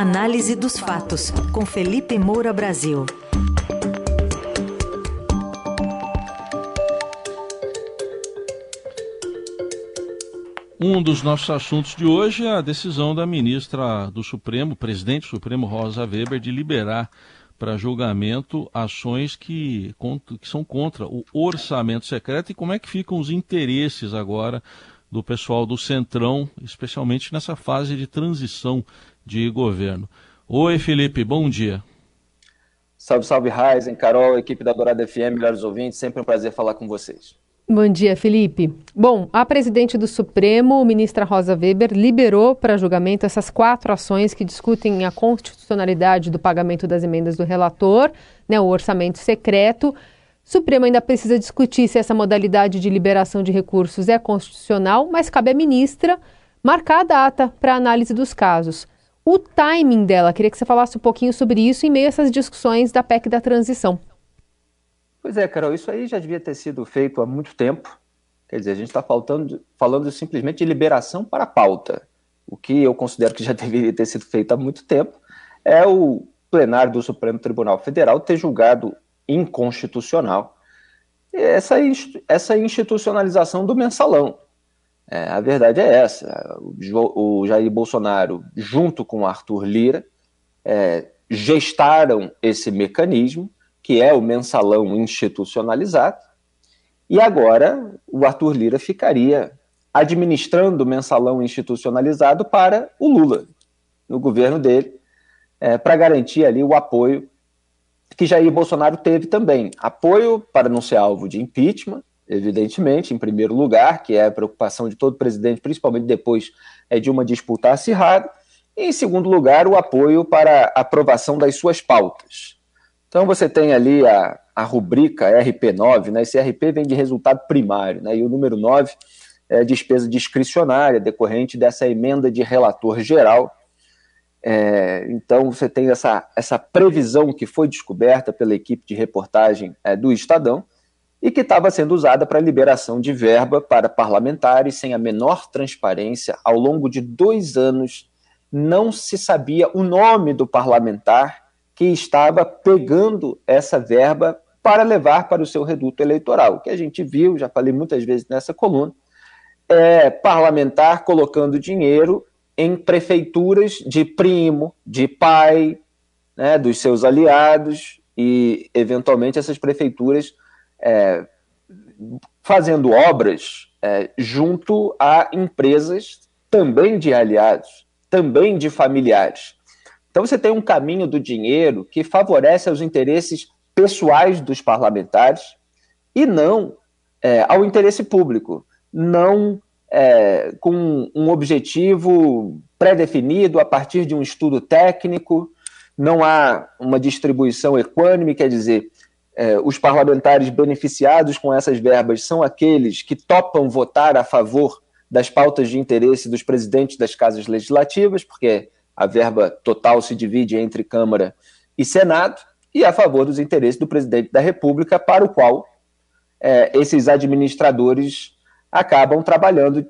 Análise dos fatos, com Felipe Moura Brasil. Um dos nossos assuntos de hoje é a decisão da ministra do Supremo, presidente do Supremo Rosa Weber, de liberar para julgamento ações que, que são contra o orçamento secreto e como é que ficam os interesses agora do pessoal do Centrão, especialmente nessa fase de transição de governo. Oi, Felipe, bom dia. Salve, salve, Raizen, Carol, equipe da Dourada FM, melhores ouvintes, sempre um prazer falar com vocês. Bom dia, Felipe. Bom, a presidente do Supremo, ministra Rosa Weber, liberou para julgamento essas quatro ações que discutem a constitucionalidade do pagamento das emendas do relator, né, o orçamento secreto. O Supremo ainda precisa discutir se essa modalidade de liberação de recursos é constitucional, mas cabe à ministra marcar a data para análise dos casos. O timing dela, queria que você falasse um pouquinho sobre isso em meio a essas discussões da PEC da transição. Pois é, Carol, isso aí já devia ter sido feito há muito tempo. Quer dizer, a gente está falando simplesmente de liberação para a pauta. O que eu considero que já deveria ter sido feito há muito tempo é o plenário do Supremo Tribunal Federal ter julgado inconstitucional essa, essa institucionalização do mensalão. É, a verdade é essa: o Jair Bolsonaro, junto com Arthur Lira, é, gestaram esse mecanismo que é o mensalão institucionalizado, e agora o Arthur Lira ficaria administrando o mensalão institucionalizado para o Lula, no governo dele, é, para garantir ali o apoio que Jair Bolsonaro teve também. Apoio para não ser alvo de impeachment, evidentemente, em primeiro lugar, que é a preocupação de todo presidente, principalmente depois é, de uma disputa acirrada, e em segundo lugar, o apoio para aprovação das suas pautas. Então você tem ali a, a rubrica RP9, né? Esse RP vem de resultado primário, né? E o número 9 é despesa discricionária decorrente dessa emenda de relator geral. É, então você tem essa, essa previsão que foi descoberta pela equipe de reportagem é, do Estadão e que estava sendo usada para liberação de verba para parlamentares sem a menor transparência. Ao longo de dois anos, não se sabia o nome do parlamentar que estava pegando essa verba para levar para o seu reduto eleitoral. O que a gente viu, já falei muitas vezes nessa coluna, é parlamentar colocando dinheiro em prefeituras de primo, de pai, né, dos seus aliados, e eventualmente essas prefeituras é, fazendo obras é, junto a empresas também de aliados, também de familiares. Então você tem um caminho do dinheiro que favorece os interesses pessoais dos parlamentares e não é, ao interesse público, não é, com um objetivo pré-definido a partir de um estudo técnico, não há uma distribuição equânime, quer dizer, é, os parlamentares beneficiados com essas verbas são aqueles que topam votar a favor das pautas de interesse dos presidentes das casas legislativas, porque a verba total se divide entre Câmara e Senado, e a favor dos interesses do presidente da República, para o qual é, esses administradores acabam trabalhando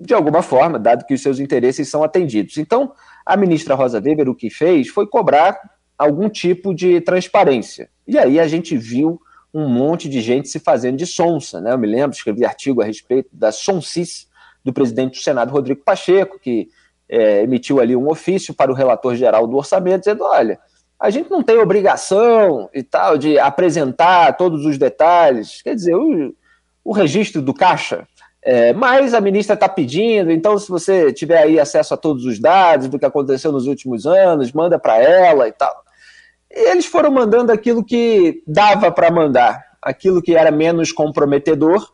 de alguma forma, dado que os seus interesses são atendidos. Então, a ministra Rosa Weber o que fez foi cobrar algum tipo de transparência. E aí a gente viu um monte de gente se fazendo de sonsa. Né? Eu me lembro, escrevi artigo a respeito da sonsice do presidente do Senado, Rodrigo Pacheco, que é, emitiu ali um ofício para o relator geral do orçamento, dizendo: olha, a gente não tem obrigação e tal de apresentar todos os detalhes, quer dizer, o, o registro do caixa. É, mas a ministra está pedindo, então se você tiver aí acesso a todos os dados do que aconteceu nos últimos anos, manda para ela e tal. E eles foram mandando aquilo que dava para mandar, aquilo que era menos comprometedor,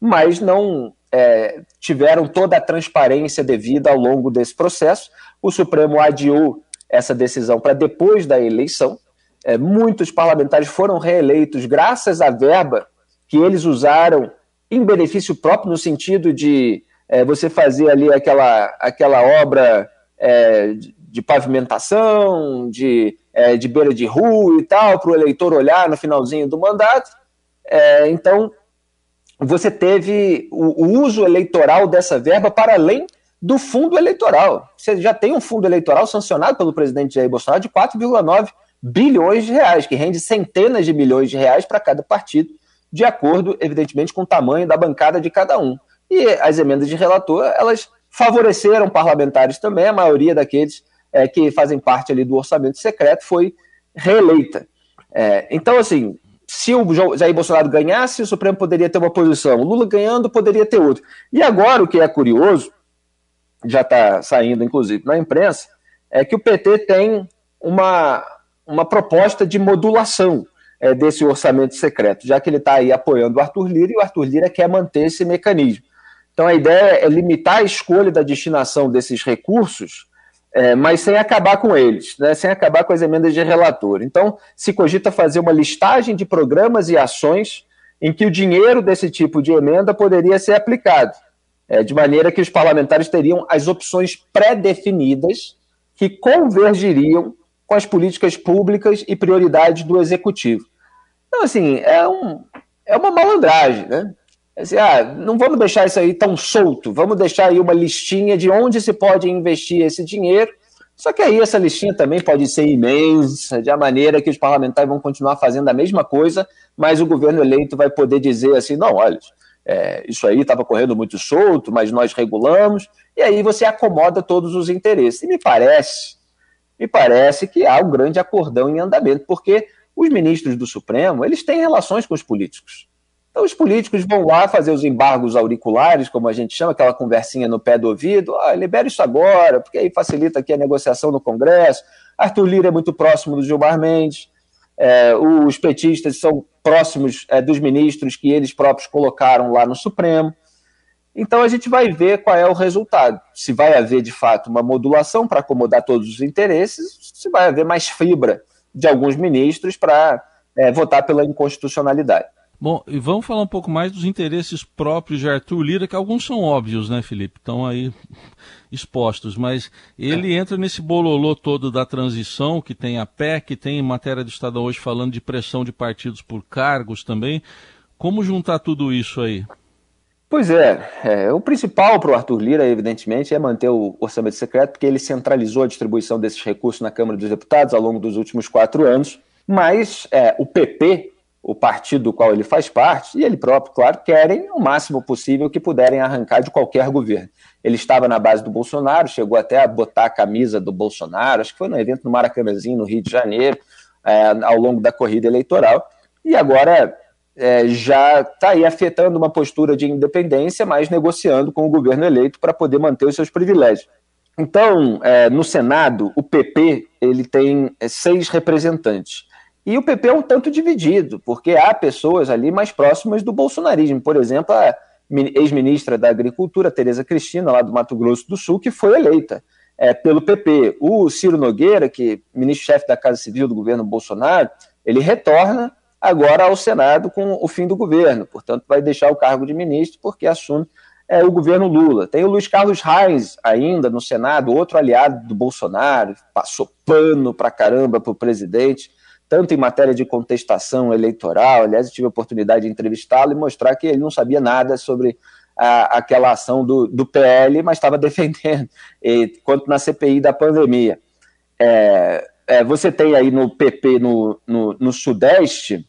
mas não é, tiveram toda a transparência devida ao longo desse processo. O Supremo adiou essa decisão para depois da eleição. É, muitos parlamentares foram reeleitos graças à verba que eles usaram em benefício próprio, no sentido de é, você fazer ali aquela, aquela obra é, de pavimentação, de, é, de beira de rua e tal, para o eleitor olhar no finalzinho do mandato. É, então, você teve o, o uso eleitoral dessa verba para além do fundo eleitoral. Você já tem um fundo eleitoral sancionado pelo presidente Jair Bolsonaro de 4,9 bilhões de reais, que rende centenas de milhões de reais para cada partido, de acordo, evidentemente, com o tamanho da bancada de cada um. E as emendas de relator, elas favoreceram parlamentares também, a maioria daqueles é, que fazem parte ali do orçamento secreto foi reeleita. É, então, assim, se o Jair Bolsonaro ganhasse, o Supremo poderia ter uma posição. O Lula ganhando, poderia ter outra. E agora, o que é curioso, já está saindo, inclusive, na imprensa, é que o PT tem uma, uma proposta de modulação é, desse orçamento secreto, já que ele está aí apoiando o Arthur Lira e o Arthur Lira quer manter esse mecanismo. Então a ideia é limitar a escolha da destinação desses recursos, é, mas sem acabar com eles, né, sem acabar com as emendas de relator. Então se cogita fazer uma listagem de programas e ações em que o dinheiro desse tipo de emenda poderia ser aplicado, é, de maneira que os parlamentares teriam as opções pré-definidas que convergiriam com as políticas públicas e prioridades do executivo. Então, assim, é, um, é uma malandragem, né? Assim, ah, não vamos deixar isso aí tão solto, vamos deixar aí uma listinha de onde se pode investir esse dinheiro. Só que aí essa listinha também pode ser imensa, de a maneira que os parlamentares vão continuar fazendo a mesma coisa, mas o governo eleito vai poder dizer assim: não, olha, é, isso aí estava correndo muito solto, mas nós regulamos, e aí você acomoda todos os interesses. E me parece, me parece que há um grande acordão em andamento, porque os ministros do Supremo, eles têm relações com os políticos. Então os políticos vão lá fazer os embargos auriculares, como a gente chama, aquela conversinha no pé do ouvido, ah, libera isso agora, porque aí facilita aqui a negociação no Congresso. Arthur Lira é muito próximo do Gilmar Mendes, é, os petistas são próximos é, dos ministros que eles próprios colocaram lá no Supremo. Então a gente vai ver qual é o resultado. Se vai haver de fato uma modulação para acomodar todos os interesses, se vai haver mais fibra de alguns ministros para é, votar pela inconstitucionalidade. Bom, e vamos falar um pouco mais dos interesses próprios de Arthur Lira, que alguns são óbvios, né, Felipe? Estão aí expostos, mas ele é. entra nesse bololô todo da transição, que tem a PEC, tem matéria do Estado hoje falando de pressão de partidos por cargos também. Como juntar tudo isso aí? Pois é, é o principal para o Arthur Lira, evidentemente, é manter o orçamento secreto, porque ele centralizou a distribuição desses recursos na Câmara dos Deputados ao longo dos últimos quatro anos. Mas é, o PP, o partido do qual ele faz parte, e ele próprio, claro, querem o máximo possível que puderem arrancar de qualquer governo. Ele estava na base do Bolsonaro, chegou até a botar a camisa do Bolsonaro, acho que foi no evento no Maracanãzinho, no Rio de Janeiro, é, ao longo da corrida eleitoral, e agora é, já está aí afetando uma postura de independência, mas negociando com o governo eleito para poder manter os seus privilégios. Então, é, no Senado, o PP ele tem é, seis representantes. E o PP é um tanto dividido, porque há pessoas ali mais próximas do bolsonarismo. Por exemplo, a ex-ministra da Agricultura, Tereza Cristina, lá do Mato Grosso do Sul, que foi eleita é, pelo PP. O Ciro Nogueira, que é ministro-chefe da Casa Civil do governo Bolsonaro, ele retorna agora ao Senado com o fim do governo. Portanto, vai deixar o cargo de ministro porque assume é, o governo Lula. Tem o Luiz Carlos Reis ainda no Senado, outro aliado do Bolsonaro, passou pano pra caramba pro presidente tanto em matéria de contestação eleitoral. Aliás, eu tive a oportunidade de entrevistá-lo e mostrar que ele não sabia nada sobre a, aquela ação do, do PL, mas estava defendendo, e, quanto na CPI da pandemia. É, é, você tem aí no PP, no, no, no Sudeste,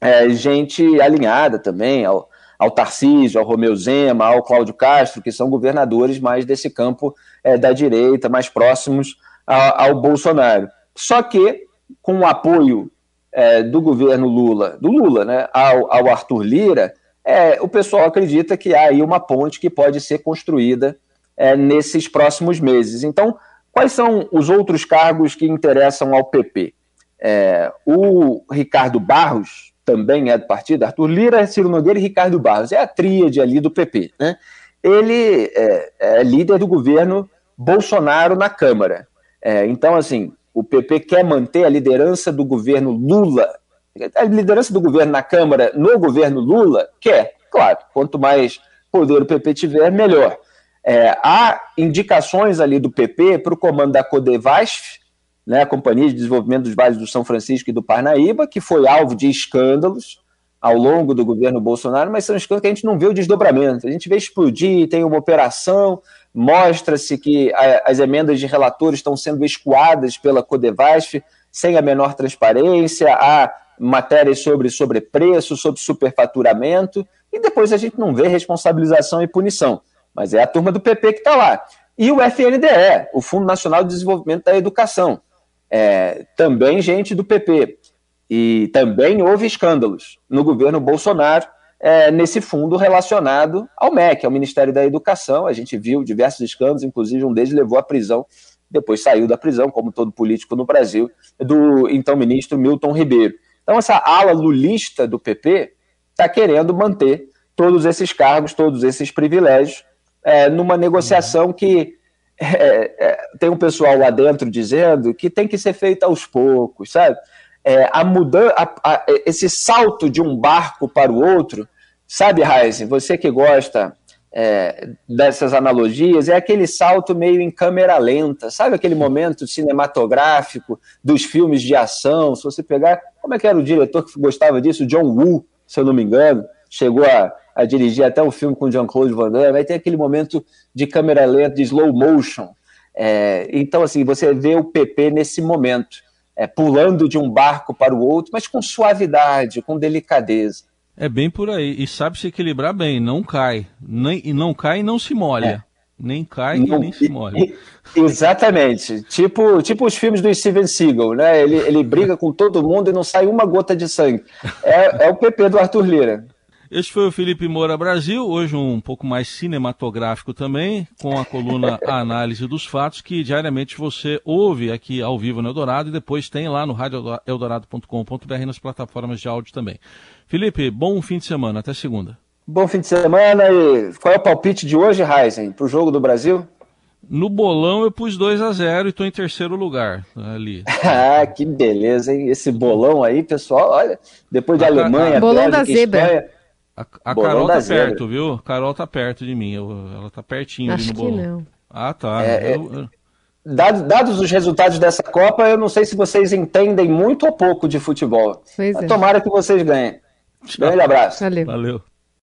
é, gente alinhada também ao, ao Tarcísio, ao Romeu Zema, ao Cláudio Castro, que são governadores mais desse campo é, da direita, mais próximos ao, ao Bolsonaro. Só que com o apoio é, do governo Lula, do Lula, né, ao, ao Arthur Lira, é, o pessoal acredita que há aí uma ponte que pode ser construída é, nesses próximos meses. Então, quais são os outros cargos que interessam ao PP? É, o Ricardo Barros também é do partido, Arthur Lira, Ciro Nogueira e Ricardo Barros, é a tríade ali do PP. Né? Ele é, é líder do governo Bolsonaro na Câmara. É, então, assim, o PP quer manter a liderança do governo Lula. A liderança do governo na Câmara, no governo Lula, quer. Claro, quanto mais poder o PP tiver, melhor. É, há indicações ali do PP para o comando da Codevasf, né, a Companhia de Desenvolvimento dos Vales do São Francisco e do Parnaíba, que foi alvo de escândalos ao longo do governo Bolsonaro, mas são escândalos que a gente não vê o desdobramento. A gente vê explodir, tem uma operação, mostra-se que a, as emendas de relatores estão sendo escoadas pela Codevasf sem a menor transparência, há matérias sobre sobrepreço, sobre superfaturamento, e depois a gente não vê responsabilização e punição. Mas é a turma do PP que está lá. E o FNDE, o Fundo Nacional de Desenvolvimento da Educação, é, também gente do PP. E também houve escândalos no governo Bolsonaro é, nesse fundo relacionado ao MEC, ao Ministério da Educação. A gente viu diversos escândalos, inclusive um deles levou à prisão, depois saiu da prisão, como todo político no Brasil, do então ministro Milton Ribeiro. Então, essa ala lulista do PP está querendo manter todos esses cargos, todos esses privilégios, é, numa negociação que é, é, tem um pessoal lá dentro dizendo que tem que ser feita aos poucos, sabe? É, a mudança, esse salto de um barco para o outro, sabe, Heisen, você que gosta é, dessas analogias, é aquele salto meio em câmera lenta, sabe aquele momento cinematográfico dos filmes de ação? Se você pegar, como é que era o diretor que gostava disso? John Woo, se eu não me engano, chegou a, a dirigir até um filme com Jean-Claude Van Damme, vai ter aquele momento de câmera lenta, de slow motion. É, então, assim, você vê o PP nesse momento é, pulando de um barco para o outro, mas com suavidade, com delicadeza. É bem por aí. E sabe se equilibrar bem, não cai. Nem, e não cai e não se molha. É. Nem cai não, e nem se molha. Exatamente. Tipo, tipo os filmes do Steven Seagal, né? Ele, ele briga com todo mundo e não sai uma gota de sangue. É, é o PP do Arthur Lira. Este foi o Felipe Moura Brasil, hoje um pouco mais cinematográfico também, com a coluna A Análise dos Fatos, que diariamente você ouve aqui ao vivo no Eldorado e depois tem lá no radioeldorado.com.br nas plataformas de áudio também. Felipe, bom fim de semana, até segunda. Bom fim de semana e qual é o palpite de hoje, Heisen, para o jogo do Brasil? No bolão eu pus 2 a 0 e estou em terceiro lugar ali. ah, que beleza, hein? Esse bolão aí, pessoal, olha, depois de a Alemanha, bolão Bélgica, da zebra. Espanha, a, a Carol tá perto, viu? A Carol tá perto de mim. Eu, ela tá pertinho Acho ali no bolão. Que não. Ah, tá. É, eu, é... Dados, dados os resultados dessa Copa, eu não sei se vocês entendem muito ou pouco de futebol. Pois é. Tomara que vocês ganhem. Grande abraço. Valeu. Valeu.